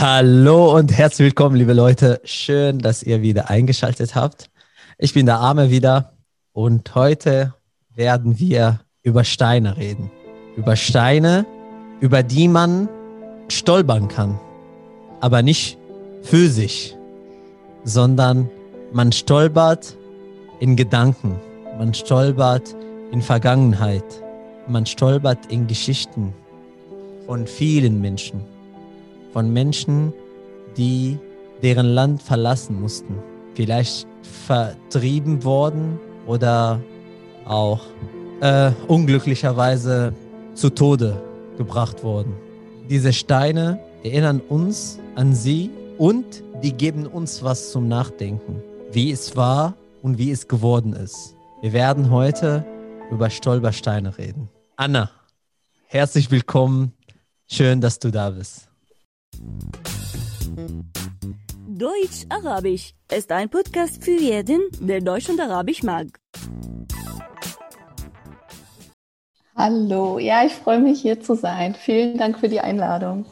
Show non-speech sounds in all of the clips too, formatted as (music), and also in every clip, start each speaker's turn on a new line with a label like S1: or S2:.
S1: Hallo und herzlich willkommen, liebe Leute. Schön, dass ihr wieder eingeschaltet habt. Ich bin der Arme wieder und heute werden wir über Steine reden. Über Steine, über die man stolpern kann. Aber nicht physisch, sondern man stolpert in Gedanken. Man stolpert in Vergangenheit. Man stolpert in Geschichten von vielen Menschen von Menschen, die deren Land verlassen mussten. Vielleicht vertrieben worden oder auch äh, unglücklicherweise zu Tode gebracht worden. Diese Steine erinnern uns an sie und die geben uns was zum Nachdenken, wie es war und wie es geworden ist. Wir werden heute über Stolpersteine reden. Anna, herzlich willkommen. Schön, dass du da bist.
S2: Deutsch-Arabisch ist ein Podcast für jeden, der Deutsch und Arabisch mag.
S3: Hallo, ja, ich freue mich hier zu sein. Vielen Dank für die Einladung.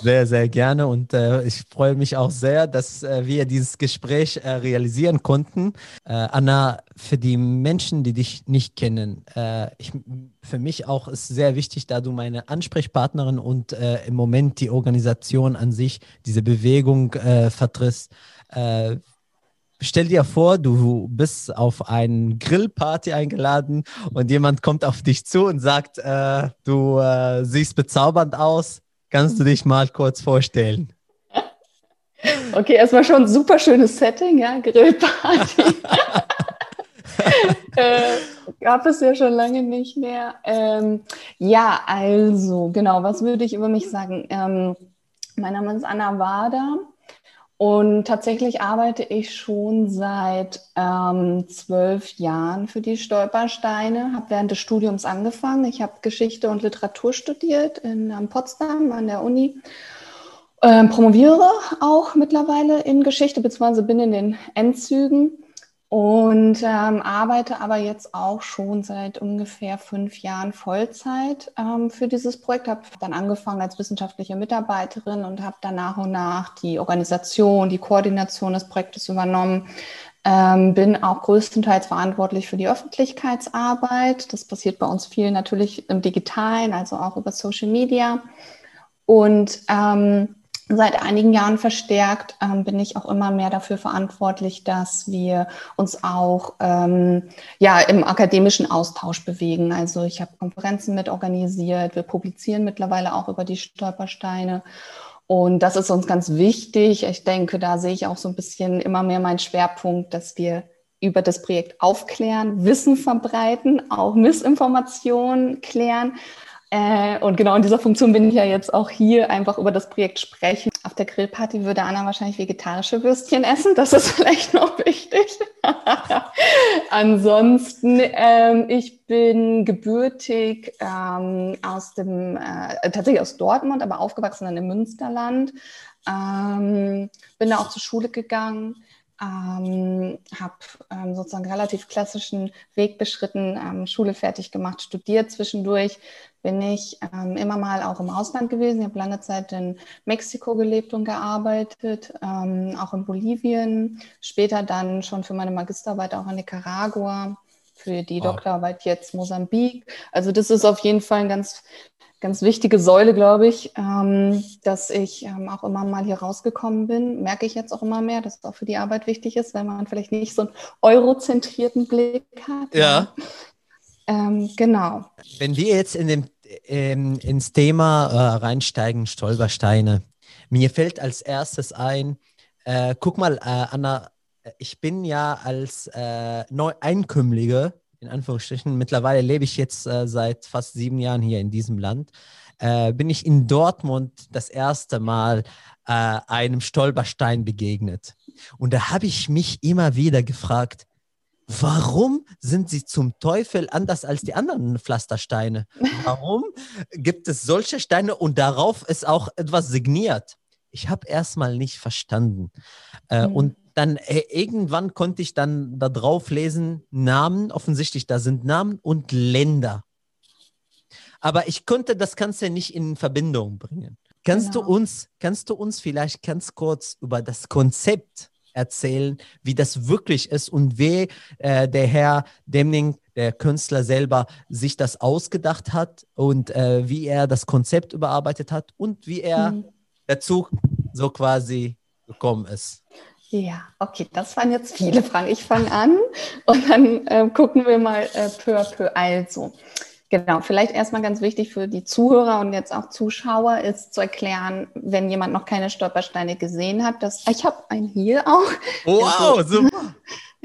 S1: Sehr, sehr gerne und äh, ich freue mich auch sehr, dass äh, wir dieses Gespräch äh, realisieren konnten. Äh, Anna, für die Menschen, die dich nicht kennen, äh, ich, für mich auch ist sehr wichtig, da du meine Ansprechpartnerin und äh, im Moment die Organisation an sich, diese Bewegung vertrittst. Stell dir vor, du bist auf eine Grillparty eingeladen und jemand kommt auf dich zu und sagt, du siehst bezaubernd aus Kannst du dich mal kurz vorstellen?
S3: Okay, erstmal schon ein super schönes Setting, ja, Grillparty. (laughs) äh, gab es ja schon lange nicht mehr. Ähm, ja, also, genau, was würde ich über mich sagen? Ähm, mein Name ist Anna Wader. Und tatsächlich arbeite ich schon seit ähm, zwölf Jahren für die Stolpersteine, habe während des Studiums angefangen. Ich habe Geschichte und Literatur studiert in um, Potsdam an der Uni. Ähm, promoviere auch mittlerweile in Geschichte, beziehungsweise bin in den Endzügen und ähm, arbeite aber jetzt auch schon seit ungefähr fünf Jahren Vollzeit ähm, für dieses Projekt. Habe dann angefangen als wissenschaftliche Mitarbeiterin und habe dann nach und nach die Organisation, die Koordination des Projektes übernommen. Ähm, bin auch größtenteils verantwortlich für die Öffentlichkeitsarbeit. Das passiert bei uns viel natürlich im Digitalen, also auch über Social Media. Und ähm, Seit einigen Jahren verstärkt ähm, bin ich auch immer mehr dafür verantwortlich, dass wir uns auch ähm, ja, im akademischen Austausch bewegen. Also ich habe Konferenzen mit organisiert, wir publizieren mittlerweile auch über die Stolpersteine. Und das ist uns ganz wichtig. Ich denke, da sehe ich auch so ein bisschen immer mehr meinen Schwerpunkt, dass wir über das Projekt aufklären, Wissen verbreiten, auch Missinformationen klären, äh, und genau in dieser Funktion bin ich ja jetzt auch hier, einfach über das Projekt sprechen. Auf der Grillparty würde Anna wahrscheinlich vegetarische Würstchen essen. Das ist (laughs) vielleicht noch wichtig. (laughs) Ansonsten, ähm, ich bin gebürtig ähm, aus dem, äh, tatsächlich aus Dortmund, aber aufgewachsen dann im Münsterland. Ähm, bin da auch zur Schule gegangen ähm, habe ähm, sozusagen relativ klassischen Weg beschritten, ähm, Schule fertig gemacht, studiert. Zwischendurch bin ich ähm, immer mal auch im Ausland gewesen. Ich habe lange Zeit in Mexiko gelebt und gearbeitet, ähm, auch in Bolivien. Später dann schon für meine Magisterarbeit auch in Nicaragua, für die wow. Doktorarbeit jetzt Mosambik. Also das ist auf jeden Fall ein ganz ganz wichtige Säule, glaube ich, ähm, dass ich ähm, auch immer mal hier rausgekommen bin. Merke ich jetzt auch immer mehr, dass es auch für die Arbeit wichtig ist, weil man vielleicht nicht so einen eurozentrierten Blick hat.
S1: Ja.
S3: Ähm, genau.
S1: Wenn wir jetzt in dem, ähm, ins Thema äh, reinsteigen, Stolpersteine, mir fällt als erstes ein, äh, guck mal, äh, Anna, ich bin ja als äh, Neueinkömmlige in Anführungsstrichen, mittlerweile lebe ich jetzt äh, seit fast sieben Jahren hier in diesem Land, äh, bin ich in Dortmund das erste Mal äh, einem Stolperstein begegnet. Und da habe ich mich immer wieder gefragt, Warum sind sie zum Teufel anders als die anderen Pflastersteine? Warum gibt es solche Steine und darauf ist auch etwas signiert? Ich habe erstmal nicht verstanden. Äh, mhm. Und dann äh, irgendwann konnte ich dann da drauf lesen, Namen, offensichtlich, da sind Namen und Länder. Aber ich konnte das Ganze nicht in Verbindung bringen. Kannst
S3: Genau.
S1: du uns, kannst du uns vielleicht ganz kurz über das Konzept erzählen, wie das wirklich ist und wie äh, der Herr Demning, der Künstler selber, sich das ausgedacht hat und äh, wie er das Konzept überarbeitet hat und wie er
S3: Mhm.
S1: dazu so quasi gekommen ist.
S3: Ja, okay, das waren jetzt viele Fragen. Ich fange an und dann äh, gucken wir mal äh, peu à peu. Also, genau, vielleicht erstmal ganz wichtig für die Zuhörer und jetzt auch Zuschauer ist zu erklären, wenn jemand noch keine Stolpersteine gesehen hat, dass ich habe einen hier auch.
S1: Wow, super.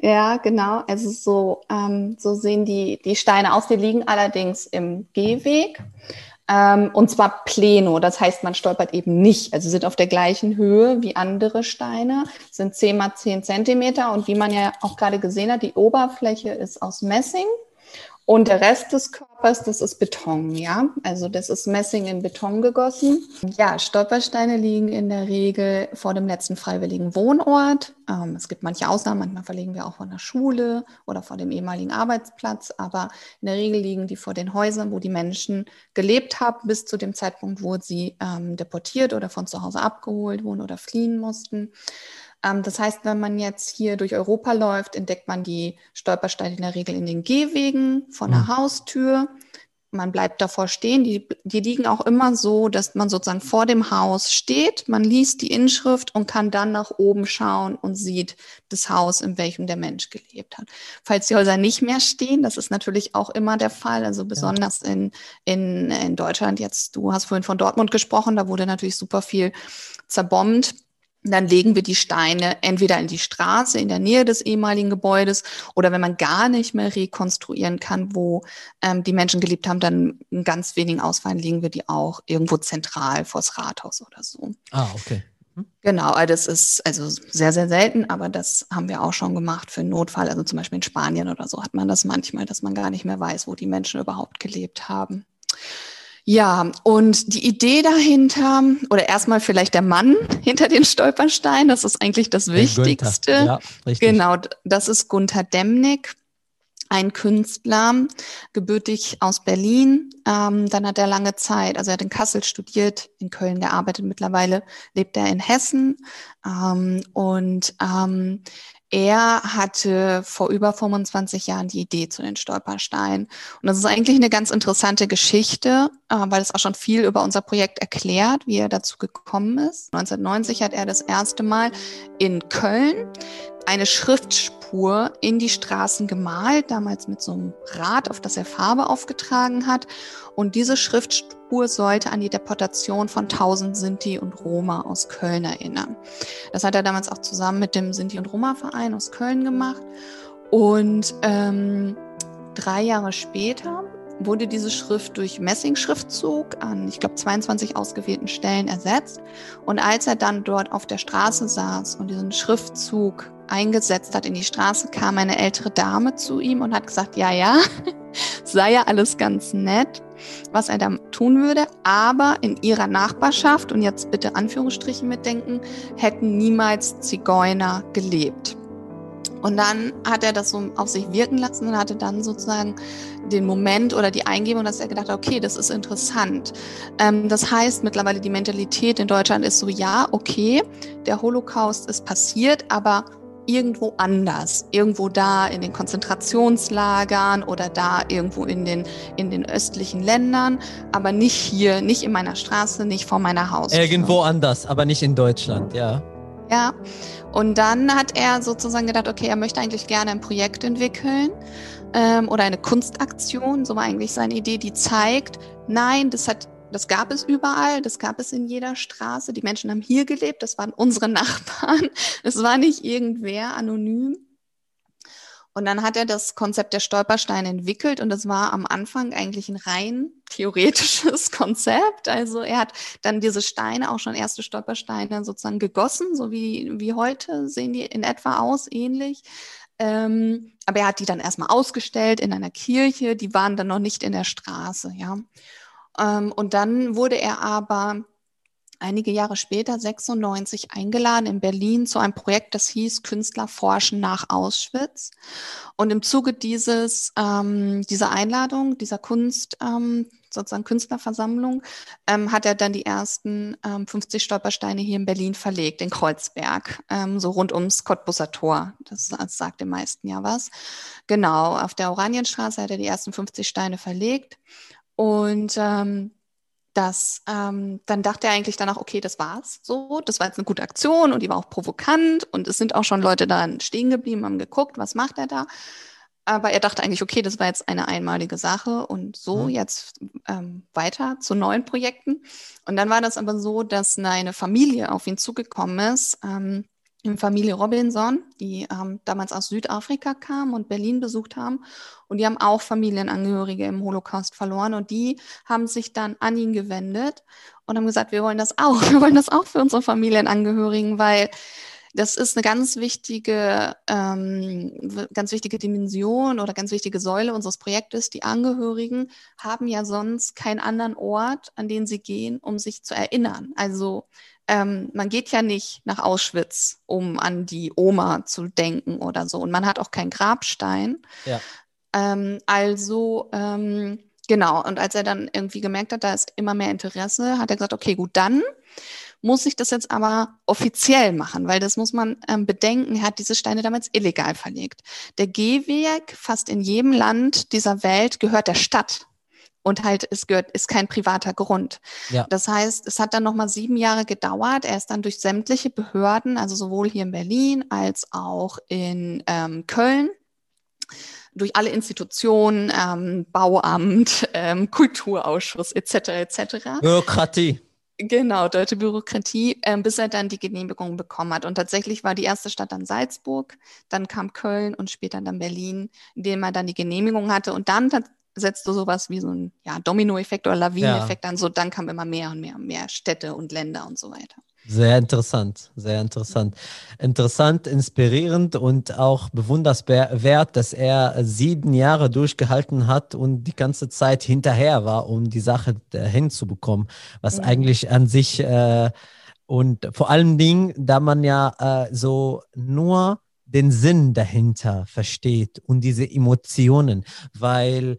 S3: Ja, genau. Also so, ähm, so sehen die, die Steine aus. Die liegen allerdings im Gehweg. Ähm, und zwar pleno. Das heißt, man stolpert eben nicht. Also sind auf der gleichen Höhe wie andere Steine, sind 10 mal 10 Zentimeter. Und wie man ja auch gerade gesehen hat, die Oberfläche ist aus Messing. Und der Rest des Körpers, das ist Beton, ja. Also das ist Messing in Beton gegossen. Ja, Stolpersteine liegen in der Regel vor dem letzten freiwilligen Wohnort. Ähm, es gibt manche Ausnahmen, manchmal verlegen wir auch von der Schule oder vor dem ehemaligen Arbeitsplatz, aber in der Regel liegen die vor den Häusern, wo die Menschen gelebt haben, bis zu dem Zeitpunkt, wo sie ähm, deportiert oder von zu Hause abgeholt wurden oder fliehen mussten. Ähm, das heißt, wenn man jetzt hier durch Europa läuft, entdeckt man die Stolpersteine in der Regel in den Gehwegen von der
S1: Mhm.
S3: Haustür. Man bleibt davor stehen. Die, die liegen auch immer so, dass man sozusagen vor dem Haus steht. Man liest die Inschrift und kann dann nach oben schauen und sieht das Haus, in welchem der Mensch gelebt hat. Falls die Häuser nicht mehr stehen, das ist natürlich auch immer der Fall. Also besonders in, in, in Deutschland jetzt, du hast vorhin von Dortmund gesprochen, da wurde natürlich super viel zerbombt. Dann legen wir die Steine entweder in die Straße in der Nähe des ehemaligen Gebäudes oder wenn man gar nicht mehr rekonstruieren kann, wo ähm, die Menschen gelebt haben, dann in ganz wenigen Ausfällen legen wir die auch irgendwo zentral vors Rathaus oder so.
S1: Ah, okay.
S3: Genau, also das ist also sehr, sehr selten, aber das haben wir auch schon gemacht für einen Notfall. Also zum Beispiel in Spanien oder so hat man das manchmal, dass man gar nicht mehr weiß, wo die Menschen überhaupt gelebt haben. Ja, und die Idee dahinter, oder erstmal vielleicht der Mann (laughs) hinter den Stolpersteinen, das ist eigentlich das
S1: Der
S3: Wichtigste.
S1: Günther. Ja, richtig.
S3: Genau, das ist Gunther Demnig, ein Künstler, gebürtig aus Berlin. Ähm, dann hat er lange Zeit, also er hat in Kassel studiert, in Köln gearbeitet, mittlerweile lebt er in Hessen. Ähm, und ähm, er hatte vor über 25 Jahren die Idee zu den Stolpersteinen. Und das ist eigentlich eine ganz interessante Geschichte, äh, weil es auch schon viel über unser Projekt erklärt, wie er dazu gekommen ist. 1990 hat er das erste Mal in Köln eine Schriftspur in die Straßen gemalt, damals mit so einem Rad, auf das er Farbe aufgetragen hat. Und diese Schriftspur sollte an die Deportation von 1000 Sinti und Roma aus Köln erinnern. Das hat er damals auch zusammen mit dem Sinti- und Roma-Verein aus Köln gemacht. Und ähm, drei Jahre später wurde diese Schrift durch Messingschriftzug an, ich glaube, 22 ausgewählten Stellen ersetzt. Und als er dann dort auf der Straße saß und diesen Schriftzug eingesetzt hat in die Straße, kam eine ältere Dame zu ihm und hat gesagt, ja, ja, (laughs) sei ja alles ganz nett, was er da tun würde, aber in ihrer Nachbarschaft, und jetzt bitte Anführungsstrichen mitdenken, hätten niemals Zigeuner gelebt. Und dann hat er das so auf sich wirken lassen und hatte dann sozusagen den Moment oder die Eingebung, dass er gedacht hat, okay, das ist interessant. Ähm, das heißt, mittlerweile die Mentalität in Deutschland ist so, ja, okay, der Holocaust ist passiert, aber irgendwo anders, irgendwo da in den Konzentrationslagern oder da irgendwo in den, in den östlichen Ländern, aber nicht hier, nicht in meiner Straße, nicht vor meiner Haustür.
S1: Irgendwo anders, aber nicht in Deutschland, ja.
S3: Ja, und dann hat er sozusagen gedacht, okay, er möchte eigentlich gerne ein Projekt entwickeln ähm, oder eine Kunstaktion, so war eigentlich seine Idee, die zeigt, nein, das hat, das gab es überall, das gab es in jeder Straße. Die Menschen haben hier gelebt, das waren unsere (laughs) Nachbarn, es war nicht irgendwer anonym. Und dann hat er das Konzept der Stolpersteine entwickelt und das war am Anfang eigentlich ein rein theoretisches (laughs) Konzept. Also er hat dann diese Steine, auch schon erste Stolpersteine sozusagen gegossen, so wie, wie heute sehen die in etwa aus, ähnlich. Ähm, aber er hat die dann erstmal ausgestellt in einer Kirche, die waren dann noch nicht in der Straße, ja. Ähm, und dann wurde er aber einige Jahre später, 96, eingeladen in Berlin zu einem Projekt, das hieß Künstler forschen nach Auschwitz. Und im Zuge dieses, ähm, dieser Einladung, dieser Kunst, ähm, sozusagen Künstlerversammlung, ähm, hat er dann die ersten ähm, 50 Stolpersteine hier in Berlin verlegt, in Kreuzberg, ähm, so rund ums Cottbusser Tor. Das, das sagt den meisten ja was. Genau, auf der Oranienstraße hat er die ersten 50 Steine verlegt und ähm, das, ähm, dann dachte er eigentlich danach, okay, das war's so, das war jetzt eine gute Aktion und die war auch provokant und es sind auch schon Leute da stehen geblieben, haben geguckt, was macht er da. Aber er dachte eigentlich, okay, das war jetzt eine einmalige Sache und so mhm. jetzt ähm, weiter zu neuen Projekten. Und dann war das aber so, dass eine Familie auf ihn zugekommen ist, ähm, Familie Robinson, die ähm, damals aus Südafrika kam und Berlin besucht haben. Und die haben auch Familienangehörige im Holocaust verloren. Und die haben sich dann an ihn gewendet und haben gesagt, wir wollen das auch. (laughs) Wir wollen das auch für unsere Familienangehörigen, weil das ist eine ganz wichtige, ähm, ganz wichtige Dimension oder ganz wichtige Säule unseres Projektes. Die Angehörigen haben ja sonst keinen anderen Ort, an den sie gehen, um sich zu erinnern. Also ähm, man geht ja nicht nach Auschwitz, um an die Oma zu denken oder so. Und man hat auch keinen Grabstein. Ja. Ähm, also ähm, genau. Und als er dann irgendwie gemerkt hat, da ist immer mehr Interesse, hat er gesagt, okay, gut, dann muss ich das jetzt aber offiziell machen, weil das muss man ähm, bedenken. Er hat diese Steine damals illegal verlegt. Der Gehweg fast in jedem Land dieser Welt gehört der Stadt und halt es gehört ist kein privater Grund. Ja. Das heißt, es hat dann noch mal sieben Jahre gedauert. Er ist dann durch sämtliche Behörden, also sowohl hier in Berlin als auch in ähm, Köln durch alle Institutionen, ähm, Bauamt, (laughs) ähm, Kulturausschuss etc. etc.
S1: Bürokratie.
S3: Genau, deutsche Bürokratie, äh, bis er dann die Genehmigung bekommen hat. Und tatsächlich war die erste Stadt dann Salzburg, dann kam Köln und später dann Berlin, in dem er dann die Genehmigung hatte. Und dann setzte sowas wie so ein ja, Dominoeffekt oder Lawineneffekt ja. an. So dann kamen immer mehr und mehr und mehr Städte und Länder und so weiter.
S1: Sehr interessant, sehr interessant. Interessant, inspirierend und auch bewunderswert, dass er sieben Jahre durchgehalten hat und die ganze Zeit hinterher war, um die Sache hinzubekommen, was mhm. eigentlich an sich äh, und vor allen Dingen, da man ja äh, so nur den Sinn dahinter versteht und diese Emotionen, weil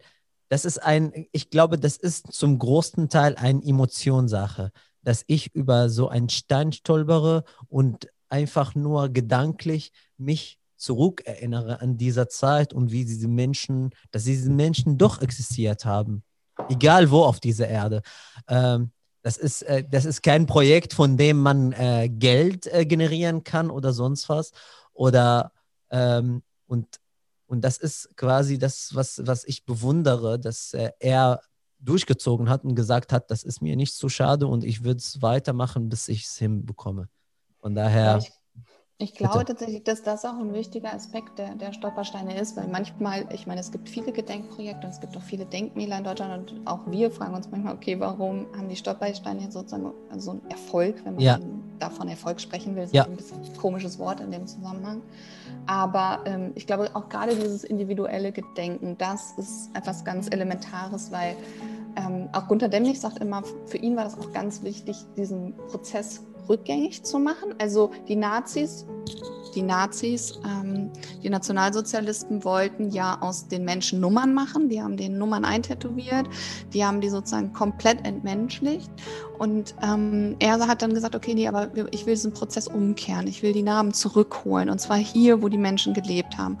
S1: das ist ein, ich glaube, das ist zum großen Teil eine Emotionssache dass ich über so einen Stein stolpere und einfach nur gedanklich mich zurückerinnere an dieser Zeit und wie diese Menschen, dass diese Menschen doch existiert haben, egal wo auf dieser Erde. Ähm, das ist, äh, das ist kein Projekt, von dem man äh, Geld äh, generieren kann oder sonst was. Oder ähm, und, und das ist quasi das, was, was ich bewundere, dass äh, er durchgezogen hat und gesagt hat, das ist mir nicht so schade und ich würde es weitermachen, bis ich es hinbekomme. Von daher.
S3: Ich, ich glaube bitte. tatsächlich, dass das auch ein wichtiger Aspekt der, der Stolpersteine ist, weil manchmal, ich meine, es gibt viele Gedenkprojekte und es gibt auch viele Denkmäler in Deutschland und auch wir fragen uns manchmal, okay, warum haben die Stolpersteine sozusagen so einen Erfolg, wenn man ja. davon Erfolg sprechen will, ist ja. ein bisschen ein komisches Wort in dem Zusammenhang. Aber ähm, ich glaube auch gerade dieses individuelle Gedenken, das ist etwas ganz Elementares, weil ähm, auch Gunter Demnig sagt immer, für ihn war das auch ganz wichtig, diesen Prozess rückgängig zu machen. Also die Nazis, die Nazis, ähm, die Nationalsozialisten wollten ja aus den Menschen Nummern machen. Die haben den Nummern eintätowiert, die haben die sozusagen komplett entmenschlicht. Und ähm, er hat dann gesagt, okay, nee, aber ich will diesen Prozess umkehren. Ich will die Namen zurückholen. Und zwar hier, wo die Menschen gelebt haben.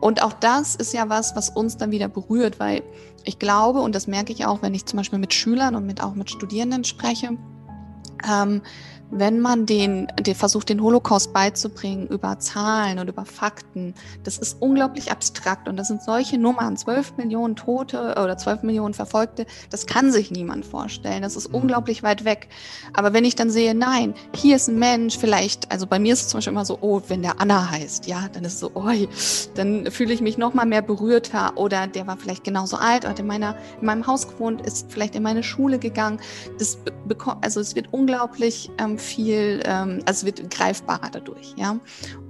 S3: Und auch das ist ja was, was uns dann wieder berührt, weil ich glaube, und das merke ich auch, wenn ich zum Beispiel mit Schülern und mit, auch mit Studierenden spreche, ähm, wenn man den, den versucht, den Holocaust beizubringen über Zahlen und über Fakten, das ist unglaublich abstrakt und das sind solche Nummern, 12 Millionen Tote oder 12 Millionen Verfolgte, das kann sich niemand vorstellen, das ist mhm. unglaublich weit weg. Aber wenn ich dann sehe, nein, hier ist ein Mensch, vielleicht, also bei mir ist es zum Beispiel immer so, oh, wenn der Anna heißt, ja, dann ist es so, oi, dann fühle ich mich noch mal mehr berührter oder der war vielleicht genauso alt, hat in meiner, in meinem Haus gewohnt, ist vielleicht in meine Schule gegangen. Das bekommt, also es wird unglaublich ähm, viel, ähm, also wird greifbarer dadurch, ja.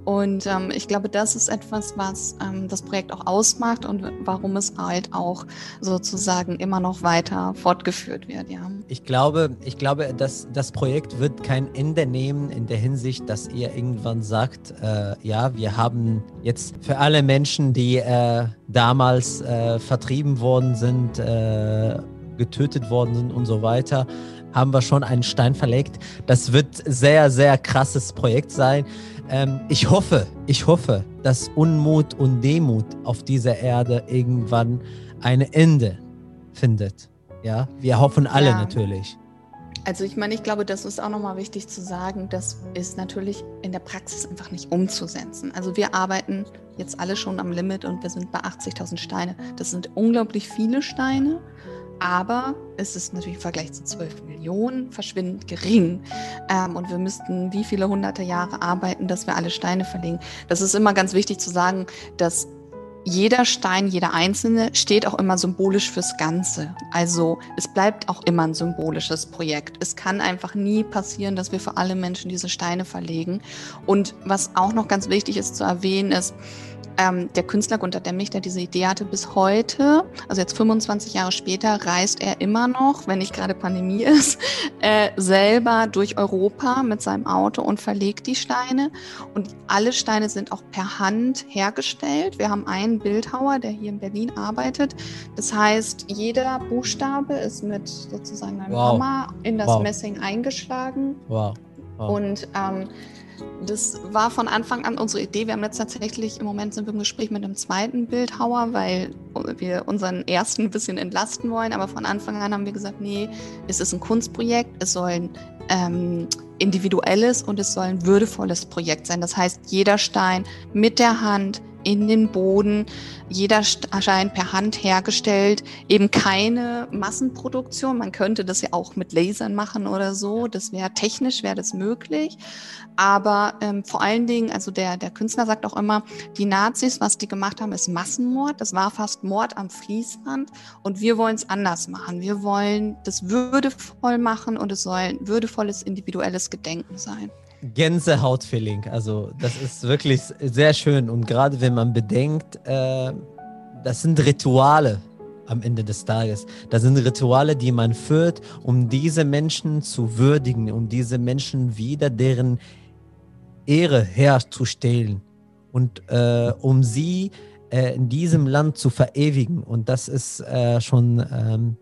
S3: Und ähm, ich glaube, das ist etwas, was ähm, das Projekt auch ausmacht und warum es halt auch sozusagen immer noch weiter fortgeführt wird, ja.
S1: Ich glaube, ich glaube, dass das Projekt wird kein Ende nehmen in der Hinsicht, dass ihr irgendwann sagt, äh, ja, wir haben jetzt für alle Menschen, die äh, damals äh, vertrieben worden sind, äh, getötet worden sind und so weiter, haben wir schon einen Stein verlegt. Das wird sehr, sehr krasses Projekt sein. Ähm, ich hoffe, ich hoffe, dass Unmut und Demut auf dieser Erde irgendwann ein Ende findet. Ja, wir hoffen alle ja. natürlich.
S3: Also ich meine, ich glaube, das ist auch nochmal wichtig zu sagen, das ist natürlich in der Praxis einfach nicht umzusetzen. Also wir arbeiten jetzt alle schon am Limit und wir sind bei 80.000 Steine. Das sind unglaublich viele Steine, aber es ist natürlich im Vergleich zu 12 Millionen verschwindend gering. Ähm, und wir müssten wie viele hunderte Jahre arbeiten, dass wir alle Steine verlegen. Das ist immer ganz wichtig zu sagen, dass jeder Stein, jeder einzelne steht auch immer symbolisch fürs Ganze. Also es bleibt auch immer ein symbolisches Projekt. Es kann einfach nie passieren, dass wir für alle Menschen diese Steine verlegen. Und was auch noch ganz wichtig ist zu erwähnen, ist, ähm, der Künstler Gunter Demmich, der diese Idee hatte bis heute, also jetzt 25 Jahre später, reist er immer noch, wenn nicht gerade Pandemie (laughs) ist, äh, selber durch Europa mit seinem Auto und verlegt die Steine. Und alle Steine sind auch per Hand hergestellt. Wir haben einen Bildhauer, der hier in Berlin arbeitet. Das heißt, jeder Buchstabe ist mit sozusagen einem wow. Hammer in das wow. Messing eingeschlagen. Wow. wow. Und ähm, das war von Anfang an unsere Idee. Wir haben jetzt tatsächlich, im Moment sind wir im Gespräch mit einem zweiten Bildhauer, weil wir unseren ersten ein bisschen entlasten wollen. Aber von Anfang an haben wir gesagt, nee, es ist ein Kunstprojekt, es soll ein ähm, individuelles und es soll ein würdevolles Projekt sein. Das heißt, jeder Stein mit der Hand in den Boden, jeder Stein per Hand hergestellt, eben keine Massenproduktion. Man könnte das ja auch mit Lasern machen oder so. Das wäre technisch, wäre das möglich. Aber ähm, vor allen Dingen, also der, der Künstler sagt auch immer, die Nazis, was die gemacht haben, ist Massenmord. Das war fast Mord am Fließband. Und wir wollen es anders machen. Wir wollen das würdevoll machen und es soll ein würdevolles individuelles Gedenken sein.
S1: Gänsehautfeeling. Also das ist wirklich sehr schön. Und gerade wenn man bedenkt, äh, das sind Rituale am Ende des Tages. Das sind Rituale, die man führt, um diese Menschen zu würdigen, um diese Menschen wieder deren Ehre herzustellen und äh, um sie äh, in diesem Land zu verewigen. Und das ist äh, schon ähm,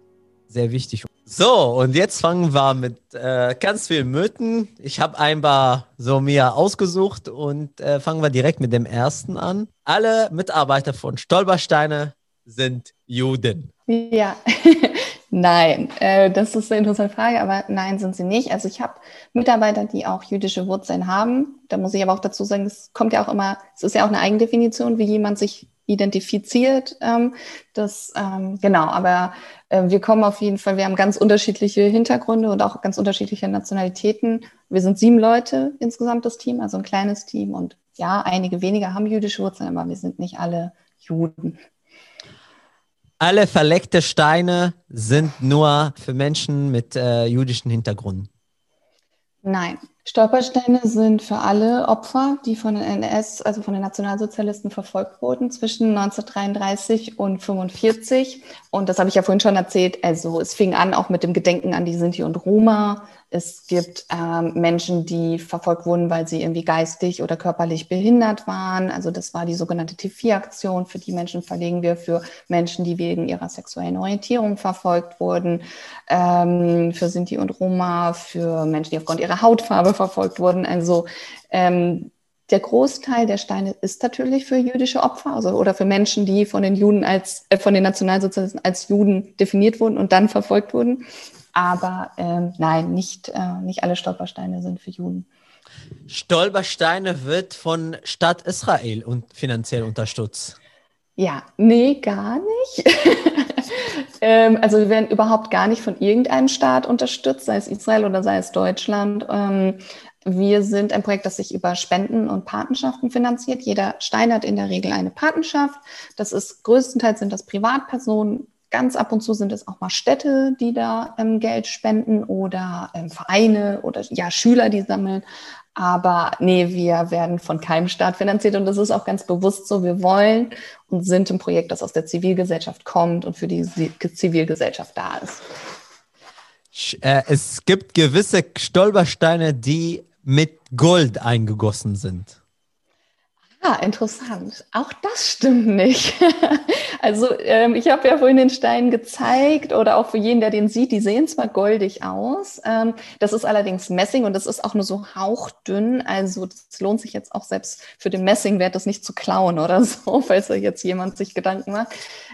S1: sehr wichtig. So, und jetzt fangen wir mit äh, ganz vielen Mythen. Ich habe ein paar so mir ausgesucht und äh, fangen wir direkt mit dem ersten an. Alle Mitarbeiter von Stolpersteine sind Juden.
S3: Ja, (laughs) nein, äh, das ist eine interessante Frage, aber nein, sind sie nicht. Also ich habe Mitarbeiter, die auch jüdische Wurzeln haben. Da muss ich aber auch dazu sagen, es kommt ja auch immer, es ist ja auch eine Eigendefinition, wie jemand sich identifiziert. Ähm, das ähm, genau, aber äh, wir kommen auf jeden Fall, wir haben ganz unterschiedliche Hintergründe und auch ganz unterschiedliche Nationalitäten. Wir sind sieben Leute insgesamt das Team, also ein kleines Team und ja, einige weniger haben jüdische Wurzeln, aber wir sind nicht alle Juden.
S1: Alle verleckte Steine sind nur für Menschen mit äh, jüdischen Hintergrund.
S3: Nein, Stolpersteine sind für alle Opfer, die von den NS, also von den Nationalsozialisten verfolgt wurden zwischen 1933 und 1945. Und das habe ich ja vorhin schon erzählt. Also es fing an auch mit dem Gedenken an die Sinti und Roma. Es gibt ähm, Menschen, die verfolgt wurden, weil sie irgendwie geistig oder körperlich behindert waren. Also das war die sogenannte T4-Aktion. Für die Menschen verlegen wir für Menschen, die wegen ihrer sexuellen Orientierung verfolgt wurden, ähm, für Sinti und Roma, für Menschen, die aufgrund ihrer Hautfarbe verfolgt wurden. Also ähm, der Großteil der Steine ist natürlich für jüdische Opfer, also oder für Menschen, die von den Juden als äh, von den Nationalsozialisten als Juden definiert wurden und dann verfolgt wurden. Aber ähm, nein, nicht, äh, nicht alle Stolpersteine sind für Juden.
S1: Stolpersteine wird von Stadt Israel und finanziell unterstützt.
S3: Ja, nee, gar nicht. (laughs) ähm, also wir werden überhaupt gar nicht von irgendeinem Staat unterstützt, sei es Israel oder sei es Deutschland. Ähm, wir sind ein Projekt, das sich über Spenden und Patenschaften finanziert. Jeder Stein hat in der Regel eine Patenschaft. Das ist größtenteils sind das Privatpersonen, Ganz ab und zu sind es auch mal Städte, die da ähm, Geld spenden oder ähm, Vereine oder ja Schüler, die sammeln. Aber nee, wir werden von keinem Staat finanziert und das ist auch ganz bewusst so. Wir wollen und sind ein Projekt, das aus der Zivilgesellschaft kommt und für die Zivilgesellschaft da ist.
S1: Äh, es gibt gewisse Stolpersteine, die mit Gold eingegossen sind.
S3: Ah, interessant. Auch das stimmt nicht. (laughs) also ähm, ich habe ja vorhin den Stein gezeigt oder auch für jeden, der den sieht, die sehen zwar goldig aus. Ähm, das ist allerdings Messing und das ist auch nur so hauchdünn. Also das lohnt sich jetzt auch selbst für den Messingwert, das nicht zu klauen oder (laughs) so, falls da jetzt jemand sich Gedanken macht.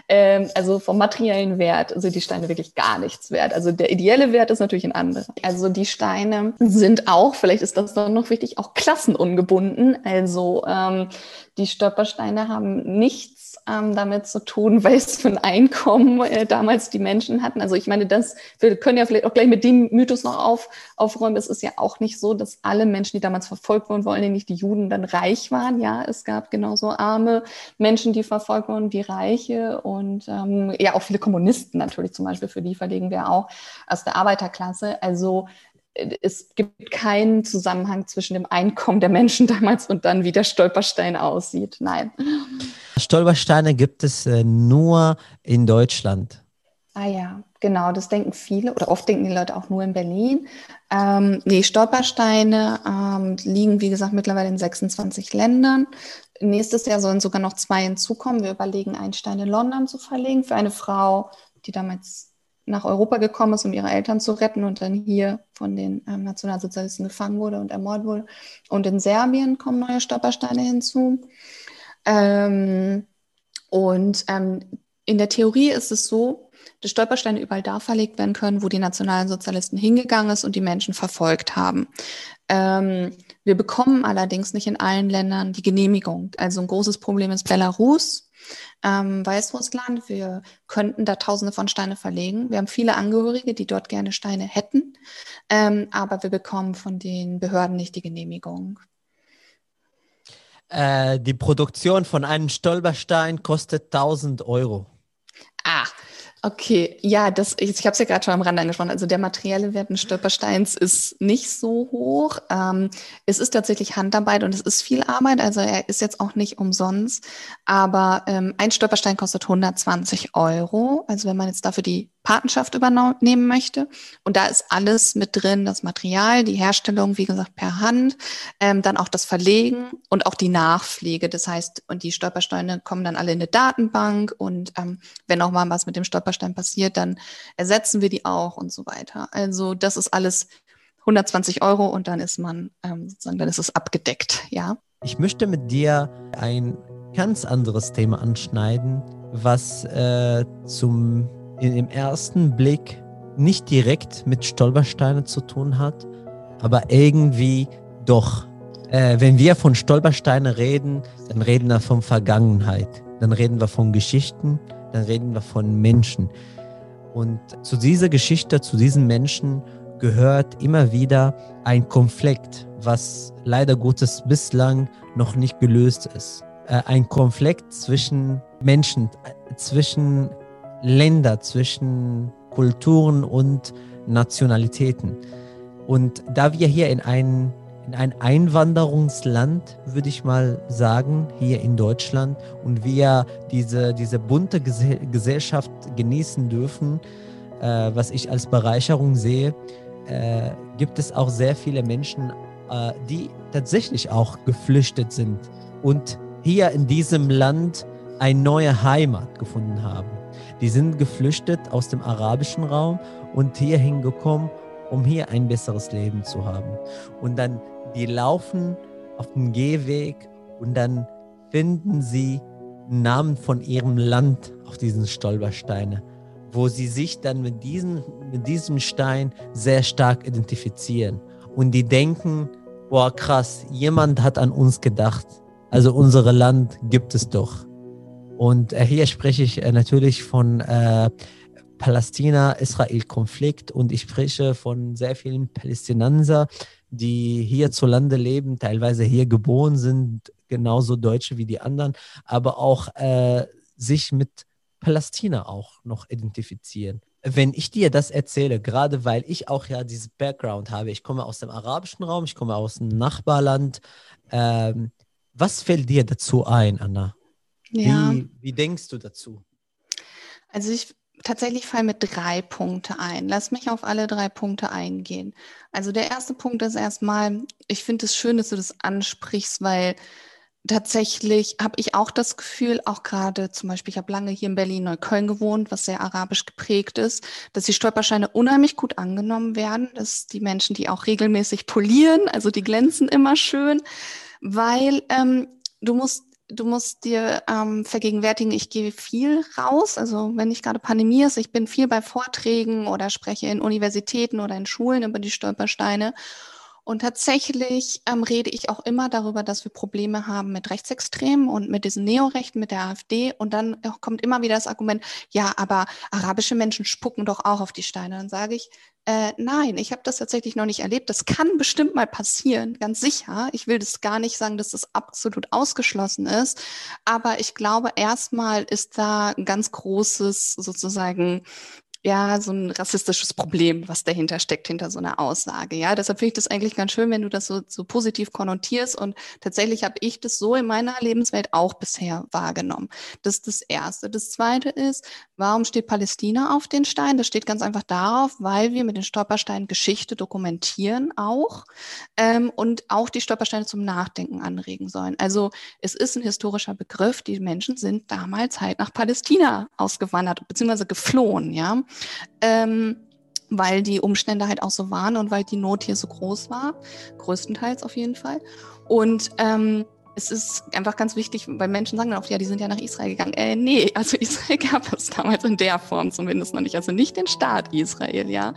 S3: Ähm, also vom materiellen Wert sind die Steine wirklich gar nichts wert. Also der ideelle Wert ist natürlich ein anderer. Also die Steine sind auch, vielleicht ist das dann noch wichtig, auch klassenungebunden. Also ähm, die Stolpersteine haben nichts ähm, damit zu tun, (laughs) was für ein Einkommen äh, damals die Menschen hatten. Also ich meine, das, wir können ja vielleicht auch gleich mit dem Mythos noch auf, aufräumen. Es ist ja auch nicht so, dass alle Menschen, die damals verfolgt wurden, Dingen nicht die Juden, dann reich waren. Ja, es gab genauso arme Menschen, die verfolgt wurden, wie Reiche und ähm, ja auch viele Kommunisten natürlich zum Beispiel, für die verlegen wir auch aus der Arbeiterklasse. Also es gibt keinen Zusammenhang zwischen dem Einkommen der Menschen damals und dann, wie der Stolperstein aussieht. Nein.
S1: Stolpersteine gibt es äh, nur in Deutschland.
S3: Ah ja, genau, das denken viele oder oft denken die Leute auch nur in Berlin. Ähm, nee, Stolpersteine ähm, liegen, wie gesagt, mittlerweile in 26 Ländern. Nächstes Jahr sollen sogar noch zwei hinzukommen. Wir überlegen, einen Stein in London zu verlegen für eine Frau, die damals nach Europa gekommen ist, um ihre Eltern zu retten und dann hier von den ähm, Nationalsozialisten gefangen wurde und ermordet wurde. Und in Serbien kommen neue Stolpersteine hinzu. Ähm, und ähm, in der Theorie ist es so, dass Stolpersteine überall da verlegt werden können, wo die Nationalsozialisten hingegangen ist und die Menschen verfolgt haben. Ähm, wir bekommen allerdings nicht in allen Ländern die Genehmigung. Also ein großes Problem ist Belarus ähm, Weißrussland. Wir könnten da tausende von Steine verlegen. Wir haben viele Angehörige, die dort gerne Steine hätten, ähm, aber wir bekommen von den Behörden nicht die Genehmigung.
S1: Äh, die Produktion von einem Stolperstein kostet 1000 Euro.
S3: Ah, Okay, ja, das, ich, ich habe es ja gerade schon am Rand angesprochen. Also der materielle Wert des Stolpersteins ist nicht so hoch. Ähm, es ist tatsächlich Handarbeit und es ist viel Arbeit. Also er ist jetzt auch nicht umsonst. Aber ähm, ein Stolperstein kostet 120 Euro. Also wenn man jetzt dafür die Patenschaft übernehmen möchte. Und da ist alles mit drin, das Material, die Herstellung, wie gesagt, per Hand, ähm, dann auch das Verlegen und auch die Nachpflege. Das heißt, und die Stolpersteine kommen dann alle in eine Datenbank und ähm, wenn auch mal was mit dem Stolperstein passiert, dann ersetzen wir die auch und so weiter. Also das ist alles 120 Euro und dann ist man ähm, sozusagen, dann ist es abgedeckt, ja.
S1: Ich möchte mit dir ein ganz anderes Thema anschneiden, was äh, zum im ersten Blick nicht direkt mit Stolpersteinen zu tun hat, aber irgendwie doch. Äh, wenn wir von Stolpersteinen reden, dann reden wir von Vergangenheit, dann reden wir von Geschichten, dann reden wir von Menschen. Und zu dieser Geschichte, zu diesen Menschen gehört immer wieder ein Konflikt, was leider Gottes bislang noch nicht gelöst ist. Äh, ein Konflikt zwischen Menschen, äh, zwischen Länder, zwischen Kulturen und Nationalitäten. Und da wir hier in ein, in ein Einwanderungsland, würde ich mal sagen, hier in Deutschland, und wir diese, diese bunte Gesellschaft genießen dürfen, äh, was ich als Bereicherung sehe, äh, gibt es auch sehr viele Menschen, äh, die tatsächlich auch geflüchtet sind und hier in diesem Land eine neue Heimat gefunden haben. Die sind geflüchtet aus dem arabischen Raum und hier hingekommen, um hier ein besseres Leben zu haben. Und dann, die laufen auf dem Gehweg und dann finden sie Namen von ihrem Land auf diesen Stolpersteine, wo sie sich dann mit, diesen, mit diesem Stein sehr stark identifizieren. Und die denken, boah krass, jemand hat an uns gedacht. Also unser Land gibt es doch. Und äh, hier spreche ich äh, natürlich von äh, Palästina-Israel-Konflikt und ich spreche von sehr vielen Palästinenser, die hierzulande leben, teilweise hier geboren sind, genauso Deutsche wie die anderen, aber auch äh, sich mit Palästina auch noch identifizieren. Wenn ich dir das erzähle, gerade weil ich auch ja dieses Background habe, ich komme aus dem arabischen Raum, ich komme aus dem Nachbarland, ähm, was fällt dir dazu ein, Anna? Ja. Wie, wie denkst du dazu?
S3: Also ich tatsächlich fallen mir drei Punkte ein. Lass mich auf alle drei Punkte eingehen. Also der erste Punkt ist erstmal, ich finde es schön, dass du das ansprichst, weil tatsächlich habe ich auch das Gefühl, auch gerade zum Beispiel, ich habe lange hier in Berlin-Neukölln gewohnt, was sehr arabisch geprägt ist, dass die Stolpersteine unheimlich gut angenommen werden, dass die Menschen die auch regelmäßig polieren, also die glänzen immer schön, weil ähm, du musst du musst dir ähm, vergegenwärtigen, ich gehe viel raus. Also wenn nicht gerade Pandemie ist, ich bin viel bei Vorträgen oder spreche in Universitäten oder in Schulen über die Stolpersteine. Und tatsächlich ähm, rede ich auch immer darüber, dass wir Probleme haben mit Rechtsextremen und mit diesen Neorechten, mit der AfD. Und dann kommt immer wieder das Argument, ja, aber arabische Menschen spucken doch auch auf die Steine. Dann sage ich, äh, nein, ich habe das tatsächlich noch nicht erlebt. Das kann bestimmt mal passieren, ganz sicher. Ich will das gar nicht sagen, dass das absolut ausgeschlossen ist. Aber ich glaube, erstmal ist da ein ganz großes sozusagen ja, so ein rassistisches Problem, was dahinter steckt, hinter so einer Aussage. Ja, deshalb finde ich das eigentlich ganz schön, wenn du das so, so positiv konnotierst. Und tatsächlich habe ich das so in meiner Lebenswelt auch bisher wahrgenommen. Das ist das Erste. Das Zweite ist, warum steht Palästina auf den Steinen? Das steht ganz einfach darauf, weil wir mit den Stolpersteinen Geschichte dokumentieren auch ähm, und auch die Stolpersteine zum Nachdenken anregen sollen. Also es ist ein historischer Begriff. Die Menschen sind damals halt nach Palästina ausgewandert, beziehungsweise geflohen, ja ähm, weil die Umstände halt auch so waren und weil die Not hier so groß war, größtenteils auf jeden Fall. Und ähm, es ist einfach ganz wichtig, weil Menschen sagen dann oft, ja, die sind ja nach Israel gegangen. Äh, nee, also (laughs) Israel gab es damals in der Form zumindest noch nicht, also nicht den Staat Israel, ja.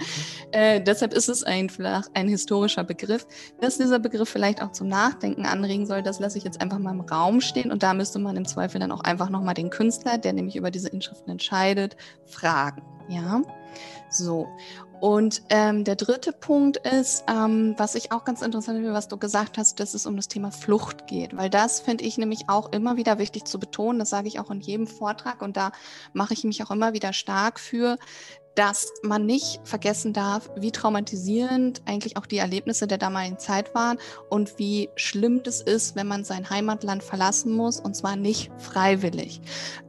S3: Äh, deshalb ist es einfach ein historischer Begriff. Dass dieser Begriff vielleicht auch zum Nachdenken anregen soll, das lasse ich jetzt einfach mal im Raum stehen und da müsste man im Zweifel dann auch einfach nochmal den Künstler, der nämlich über diese Inschriften entscheidet, fragen, ja. So. Und ähm, der dritte Punkt ist, ähm, was ich auch ganz interessant finde, was du gesagt hast, dass es um das Thema Flucht geht, weil das finde ich nämlich auch immer wieder wichtig zu betonen. Das sage ich auch in jedem Vortrag und da mache ich mich auch immer wieder stark für, dass man nicht vergessen darf, wie traumatisierend eigentlich auch die Erlebnisse der damaligen Zeit waren und wie schlimm das ist, wenn man sein Heimatland verlassen muss und zwar nicht freiwillig.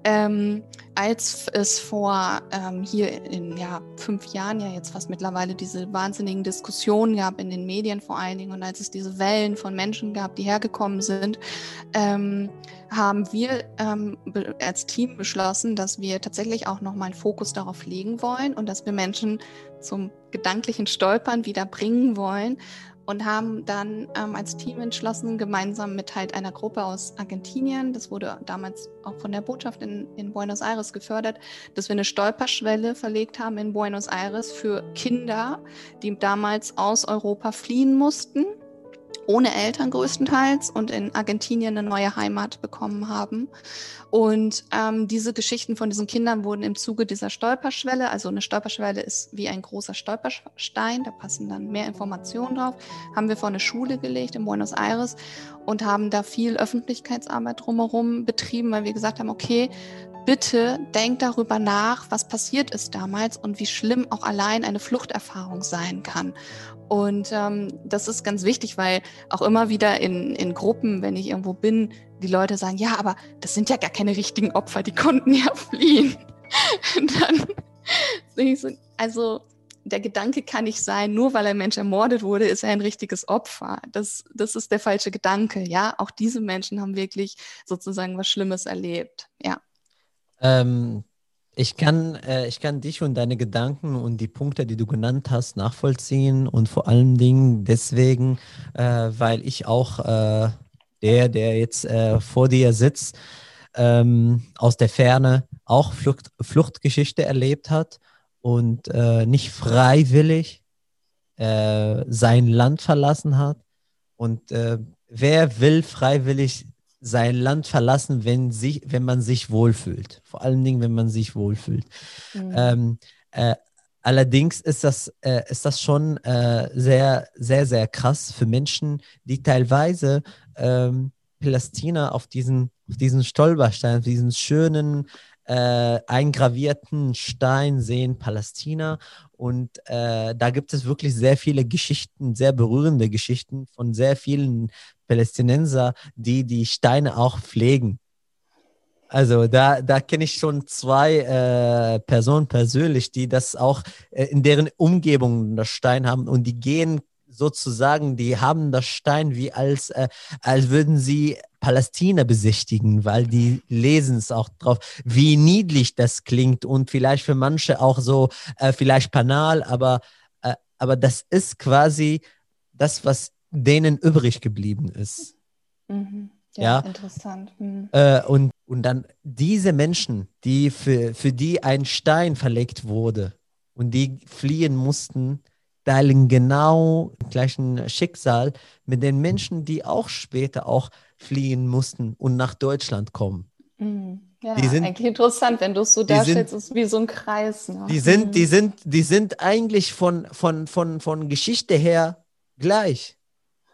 S3: Ähm, als es vor ähm, hier in ja, fünf Jahren ja jetzt fast mittlerweile diese wahnsinnigen Diskussionen gab in den Medien vor allen Dingen und als es diese Wellen von Menschen gab, die hergekommen sind, ähm, haben wir ähm, als Team beschlossen, dass wir tatsächlich auch nochmal einen Fokus darauf legen wollen und dass wir Menschen zum gedanklichen Stolpern wieder bringen wollen und haben dann ähm, als Team entschlossen, gemeinsam mit halt einer Gruppe aus Argentinien, das wurde damals auch von der Botschaft in, in Buenos Aires gefördert, dass wir eine Stolperschwelle verlegt haben in Buenos Aires für Kinder, die damals aus Europa fliehen mussten ohne Eltern größtenteils und in Argentinien eine neue Heimat bekommen haben. Und ähm, diese Geschichten von diesen Kindern wurden im Zuge dieser Stolperschwelle, also eine Stolperschwelle ist wie ein großer Stolperstein, da passen dann mehr Informationen drauf, haben wir vor eine Schule gelegt in Buenos Aires und haben da viel Öffentlichkeitsarbeit drumherum betrieben, weil wir gesagt haben, okay, bitte denkt darüber nach, was passiert ist damals und wie schlimm auch allein eine Fluchterfahrung sein kann. Und ähm, das ist ganz wichtig, weil auch immer wieder in, in Gruppen, wenn ich irgendwo bin, die Leute sagen, ja, aber das sind ja gar keine richtigen Opfer, die konnten ja (laughs) fliehen. Dann also der Gedanke kann nicht sein, nur weil ein Mensch ermordet wurde, ist er ein richtiges Opfer. Das, das ist der falsche Gedanke. Ja, auch diese Menschen haben wirklich sozusagen was Schlimmes erlebt. Ja.
S1: Ähm, ich kann, äh, ich kann dich und deine Gedanken und die Punkte, die du genannt hast, nachvollziehen und vor allen Dingen deswegen, äh, weil ich auch äh, der, der jetzt äh, vor dir sitzt, ähm, aus der Ferne auch Flucht, Fluchtgeschichte erlebt hat und äh, nicht freiwillig äh, sein Land verlassen hat. Und wer will freiwillig sein Land verlassen, wenn, sich, wenn man sich wohlfühlt. Vor allen Dingen, wenn man sich wohlfühlt. Mhm. Ähm, äh, allerdings ist das, äh, ist das schon äh, sehr, sehr, sehr krass für Menschen, die teilweise ähm, Palästina auf diesen, auf diesen Stolperstein, auf diesen schönen äh, eingravierten Stein sehen, Palästina. Und äh, da gibt es wirklich sehr viele Geschichten, sehr berührende Geschichten von sehr vielen Palästinenser, die die Steine auch pflegen. Also da, da kenne ich schon zwei äh, Personen persönlich, die das auch äh, in deren Umgebung das Stein haben und die gehen sozusagen, die haben das Stein wie als, äh, als würden sie Palästina besichtigen, weil die lesen es auch drauf, wie niedlich das klingt und vielleicht für manche auch so, äh, vielleicht banal, aber, äh, aber das ist quasi das, was denen übrig geblieben ist.
S3: Mhm. Ja,
S1: Ja.
S3: interessant. Mhm.
S1: Äh, und, und dann diese Menschen, die für, für die ein Stein verlegt wurde und die fliehen mussten, teilen genau den gleichen Schicksal mit den Menschen, die auch später auch fliehen mussten und nach Deutschland kommen.
S3: Mhm. Ja,
S1: sind-
S3: eigentlich interessant, wenn du es so
S1: die sind-
S3: darstellst, ist wie so ein Kreis. Ne?
S1: Die sind,
S3: Mhm.
S1: die sind, die sind eigentlich von, von, von, von Geschichte her gleich.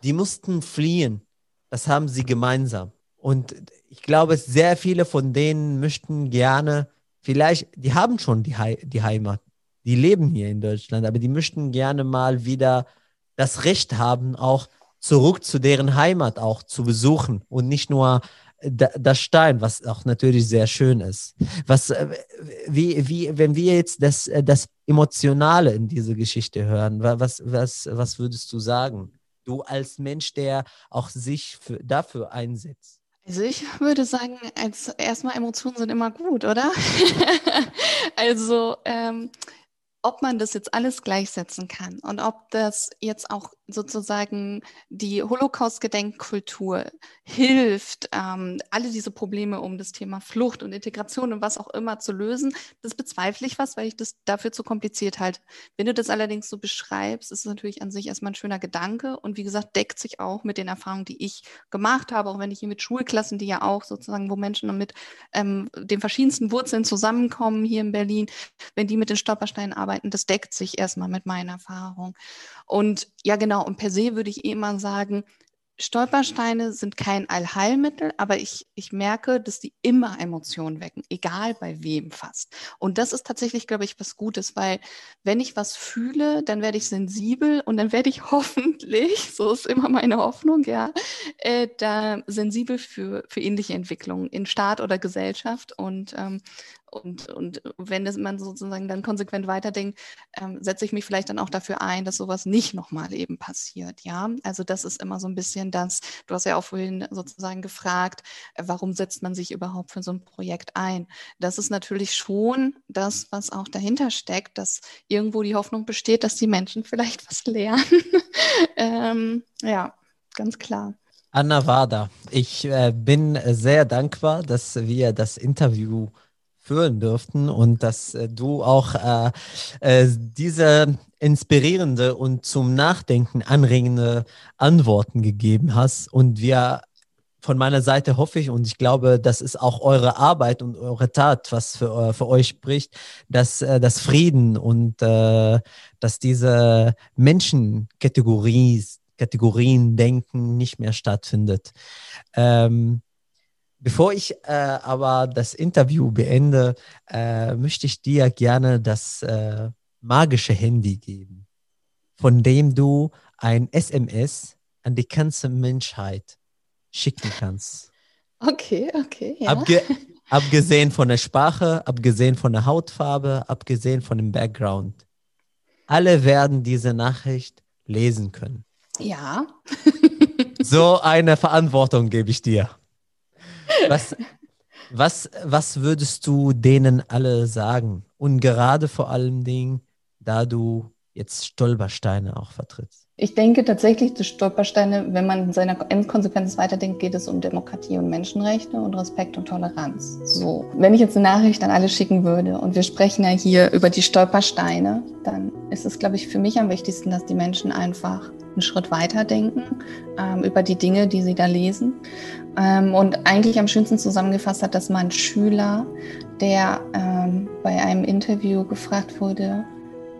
S1: Die mussten fliehen. Das haben sie gemeinsam. Und ich glaube, sehr viele von denen möchten gerne, vielleicht, die haben schon die, Hei- die Heimat. Die leben hier in Deutschland, aber die möchten gerne mal wieder das Recht haben, auch zurück zu deren Heimat auch zu besuchen und nicht nur da- das Stein, was auch natürlich sehr schön ist. Was, äh, wie, wie, wenn wir jetzt das, äh, das Emotionale in diese Geschichte hören, wa- was, was, was würdest du sagen? Du als Mensch, der auch sich für, dafür einsetzt.
S3: Also ich würde sagen, als erstmal Emotionen sind immer gut, oder? (laughs) also ähm, ob man das jetzt alles gleichsetzen kann und ob das jetzt auch sozusagen die Holocaust-Gedenkkultur hilft, ähm, alle diese Probleme um das Thema Flucht und Integration und was auch immer zu lösen, das bezweifle ich was, weil ich das dafür zu kompliziert halte. Wenn du das allerdings so beschreibst, ist es natürlich an sich erstmal ein schöner Gedanke und wie gesagt, deckt sich auch mit den Erfahrungen, die ich gemacht habe, auch wenn ich hier mit Schulklassen, die ja auch sozusagen, wo Menschen mit ähm, den verschiedensten Wurzeln zusammenkommen hier in Berlin, wenn die mit den Stolpersteinen arbeiten, das deckt sich erstmal mit meiner Erfahrung. Und ja, genau, und per se würde ich eh immer sagen, Stolpersteine sind kein Allheilmittel, aber ich, ich merke, dass die immer Emotionen wecken, egal bei wem fast. Und das ist tatsächlich, glaube ich, was Gutes, weil wenn ich was fühle, dann werde ich sensibel und dann werde ich (laughs) hoffentlich, so ist immer meine Hoffnung, ja, äh, da sensibel für, für ähnliche Entwicklungen in Staat oder Gesellschaft. Und, ähm, und, und wenn das man sozusagen dann konsequent weiterdenkt, ähm, setze ich mich vielleicht dann auch dafür ein, dass sowas nicht nochmal eben passiert. Ja, also das ist immer so ein bisschen das, du hast ja auch vorhin sozusagen gefragt, äh, warum setzt man sich überhaupt für so ein Projekt ein? Das ist natürlich schon das, was auch dahinter steckt, dass irgendwo die Hoffnung besteht, dass die Menschen vielleicht (laughs) was lernen. (laughs) ähm, ja, ganz klar.
S1: Anna Wada, ich äh, bin sehr dankbar, dass wir das Interview führen durften und dass äh, du auch äh, äh, diese inspirierende und zum Nachdenken anregende Antworten gegeben hast. Und wir von meiner Seite hoffe ich und ich glaube, das ist auch eure Arbeit und eure Tat, was für, für euch spricht, dass äh, das Frieden und äh, dass diese Menschenkategorie Kategorien denken nicht mehr stattfindet. Ähm, bevor ich äh, aber das Interview beende, äh, möchte ich dir gerne das äh, magische Handy geben, von dem du ein SMS an die ganze Menschheit schicken kannst.
S3: Okay, okay. Ja.
S1: Abge abgesehen von der Sprache, abgesehen von der Hautfarbe, abgesehen von dem Background. Alle werden diese Nachricht lesen können.
S3: ja.
S1: So eine Verantwortung gebe ich dir. Was, was, was würdest du denen alle sagen? Und gerade vor allen Dingen, da du jetzt Stolpersteine auch vertrittst.
S3: Ich denke tatsächlich, die Stolpersteine, wenn man in seiner Endkonsequenz weiterdenkt, geht es um Demokratie und Menschenrechte und Respekt und Toleranz. So. Wenn ich jetzt eine Nachricht an alle schicken würde und wir sprechen ja hier über die Stolpersteine, dann ist es, glaube ich, für mich am wichtigsten, dass die Menschen einfach einen Schritt weiter denken ähm, über die Dinge, die sie da lesen. Ähm, und eigentlich am schönsten zusammengefasst hat, dass mein Schüler, der ähm, bei einem Interview gefragt wurde,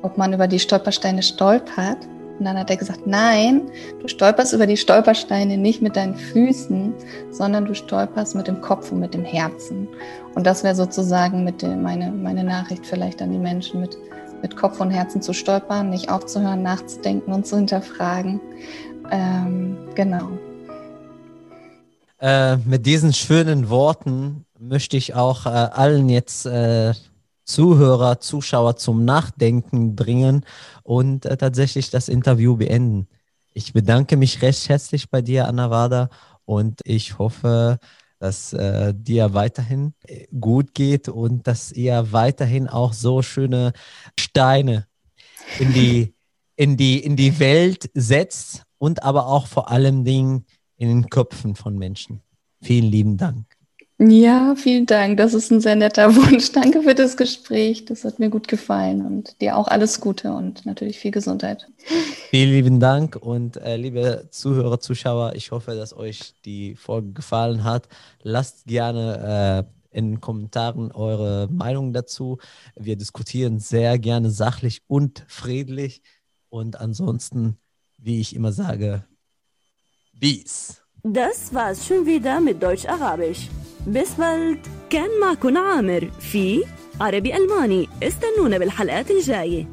S3: ob man über die Stolpersteine stolpert, und dann hat er gesagt, nein, du stolperst über die Stolpersteine nicht mit deinen Füßen, sondern du stolperst mit dem Kopf und mit dem Herzen. Und das wäre sozusagen mit dem, meine, meine Nachricht vielleicht an die Menschen, mit, mit Kopf und Herzen zu stolpern, nicht aufzuhören, nachzudenken und zu hinterfragen. Ähm, genau.
S1: Äh, mit diesen schönen Worten möchte ich auch äh, allen jetzt äh, Zuhörer, Zuschauer zum Nachdenken bringen und äh, tatsächlich das Interview beenden. Ich bedanke mich recht herzlich bei dir, Anna Wada, Und ich hoffe, dass äh, dir weiterhin äh, gut geht und dass ihr weiterhin auch so schöne Steine in die, in die, in die Welt setzt und aber auch vor allem Dingen in den Köpfen von Menschen. Vielen lieben Dank.
S3: Ja, vielen Dank. Das ist ein sehr netter (laughs) Wunsch. Danke für das Gespräch. Das hat mir gut gefallen und dir auch alles Gute und natürlich viel Gesundheit.
S1: Vielen lieben Dank und äh, liebe Zuhörer, Zuschauer, ich hoffe, dass euch die Folge gefallen hat. Lasst gerne äh, in den Kommentaren eure Meinung dazu. Wir diskutieren sehr gerne sachlich und friedlich. Und ansonsten, wie ich immer sage, Peace.
S2: Das war's schon wieder mit Deutsch-Arabisch. Bis bald كان معكم عامر في عربي ألماني استنونا بالحلقات الجايه